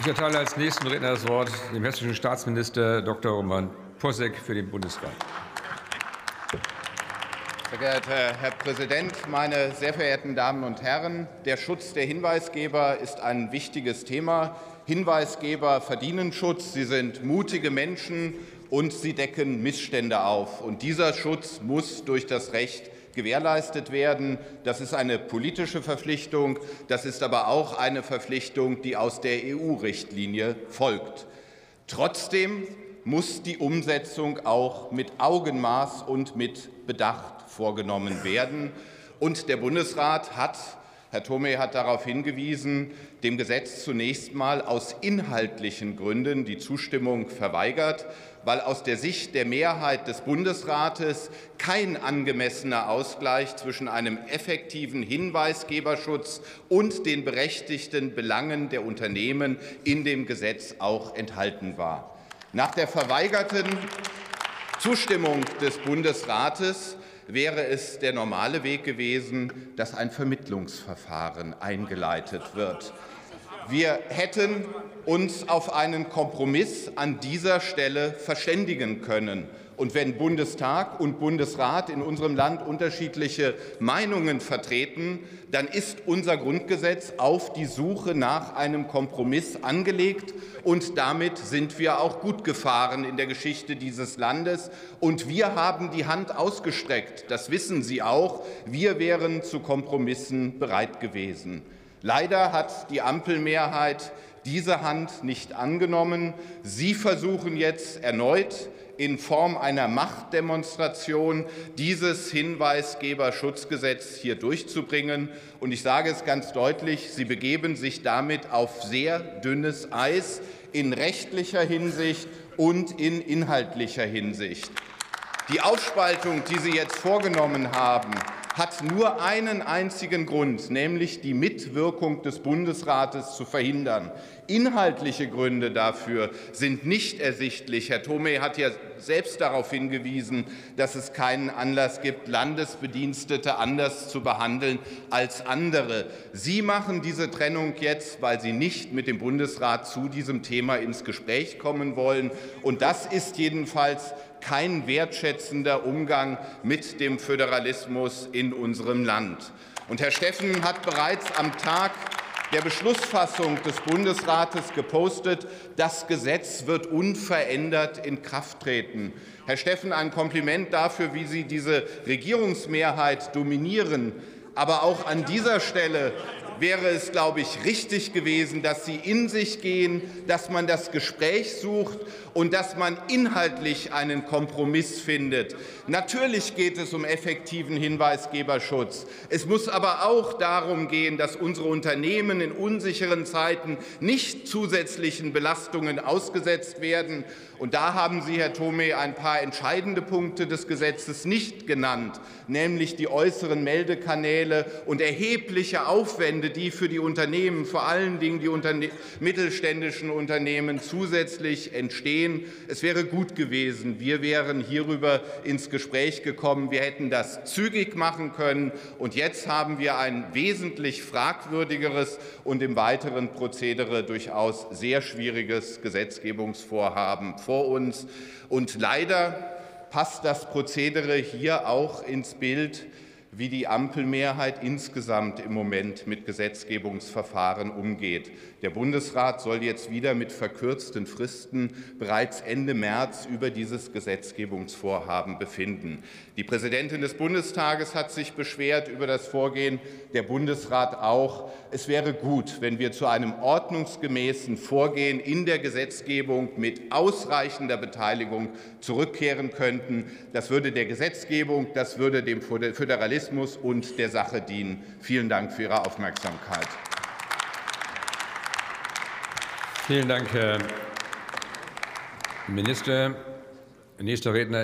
Ich erteile als nächsten Redner das Wort dem hessischen Staatsminister Dr. Roman Posek für den Bundesrat. Sehr geehrter Herr Präsident, meine sehr verehrten Damen und Herren! Der Schutz der Hinweisgeber ist ein wichtiges Thema. Hinweisgeber verdienen Schutz. Sie sind mutige Menschen und sie decken Missstände auf. Und dieser Schutz muss durch das Recht gewährleistet werden. Das ist eine politische Verpflichtung. Das ist aber auch eine Verpflichtung, die aus der EU-Richtlinie folgt. Trotzdem muss die Umsetzung auch mit Augenmaß und mit Bedacht vorgenommen werden. Und der Bundesrat hat Herr Thome hat darauf hingewiesen, dem Gesetz zunächst mal aus inhaltlichen Gründen die Zustimmung verweigert, weil aus der Sicht der Mehrheit des Bundesrates kein angemessener Ausgleich zwischen einem effektiven Hinweisgeberschutz und den berechtigten Belangen der Unternehmen in dem Gesetz auch enthalten war. Nach der verweigerten Zustimmung des Bundesrates wäre es der normale Weg gewesen, dass ein Vermittlungsverfahren eingeleitet wird. Wir hätten uns auf einen Kompromiss an dieser Stelle verständigen können. Und wenn Bundestag und Bundesrat in unserem Land unterschiedliche Meinungen vertreten, dann ist unser Grundgesetz auf die Suche nach einem Kompromiss angelegt. Und damit sind wir auch gut gefahren in der Geschichte dieses Landes. Und wir haben die Hand ausgestreckt. Das wissen Sie auch. Wir wären zu Kompromissen bereit gewesen. Leider hat die Ampelmehrheit diese Hand nicht angenommen. Sie versuchen jetzt erneut in Form einer Machtdemonstration dieses Hinweisgeberschutzgesetz hier durchzubringen. Und ich sage es ganz deutlich, Sie begeben sich damit auf sehr dünnes Eis in rechtlicher Hinsicht und in inhaltlicher Hinsicht. Die Aufspaltung, die Sie jetzt vorgenommen haben, hat nur einen einzigen Grund, nämlich die Mitwirkung des Bundesrates zu verhindern. Inhaltliche Gründe dafür sind nicht ersichtlich. Herr Thome hat ja selbst darauf hingewiesen, dass es keinen Anlass gibt, Landesbedienstete anders zu behandeln als andere. Sie machen diese Trennung jetzt, weil Sie nicht mit dem Bundesrat zu diesem Thema ins Gespräch kommen wollen. Und das ist jedenfalls kein wertschätzender Umgang mit dem Föderalismus in unserem Land. Und Herr Steffen hat bereits am Tag der Beschlussfassung des Bundesrates gepostet, das Gesetz wird unverändert in Kraft treten. Herr Steffen, ein Kompliment dafür, wie Sie diese Regierungsmehrheit dominieren. Aber auch an dieser Stelle wäre es, glaube ich, richtig gewesen, dass Sie in sich gehen, dass man das Gespräch sucht und dass man inhaltlich einen Kompromiss findet. Natürlich geht es um effektiven Hinweisgeberschutz. Es muss aber auch darum gehen, dass unsere Unternehmen in unsicheren Zeiten nicht zusätzlichen Belastungen ausgesetzt werden. Und da haben Sie, Herr Thome, ein paar entscheidende Punkte des Gesetzes nicht genannt, nämlich die äußeren Meldekanäle und erhebliche Aufwände, die für die Unternehmen, vor allen Dingen die Unterne mittelständischen Unternehmen, zusätzlich entstehen. Es wäre gut gewesen, wir wären hierüber ins Gespräch gekommen. Wir hätten das zügig machen können. Und jetzt haben wir ein wesentlich fragwürdigeres und im weiteren Prozedere durchaus sehr schwieriges Gesetzgebungsvorhaben vor uns. Und leider passt das Prozedere hier auch ins Bild wie die Ampelmehrheit insgesamt im Moment mit Gesetzgebungsverfahren umgeht. Der Bundesrat soll jetzt wieder mit verkürzten Fristen bereits Ende März über dieses Gesetzgebungsvorhaben befinden. Die Präsidentin des Bundestages hat sich beschwert über das Vorgehen, der Bundesrat auch. Es wäre gut, wenn wir zu einem ordnungsgemäßen Vorgehen in der Gesetzgebung mit ausreichender Beteiligung zurückkehren könnten. Das würde der Gesetzgebung, das würde dem Föderalismus Journalismus und der Sache dienen. Vielen Dank für Ihre Aufmerksamkeit. Vielen Dank, Herr Minister. Nächster Redner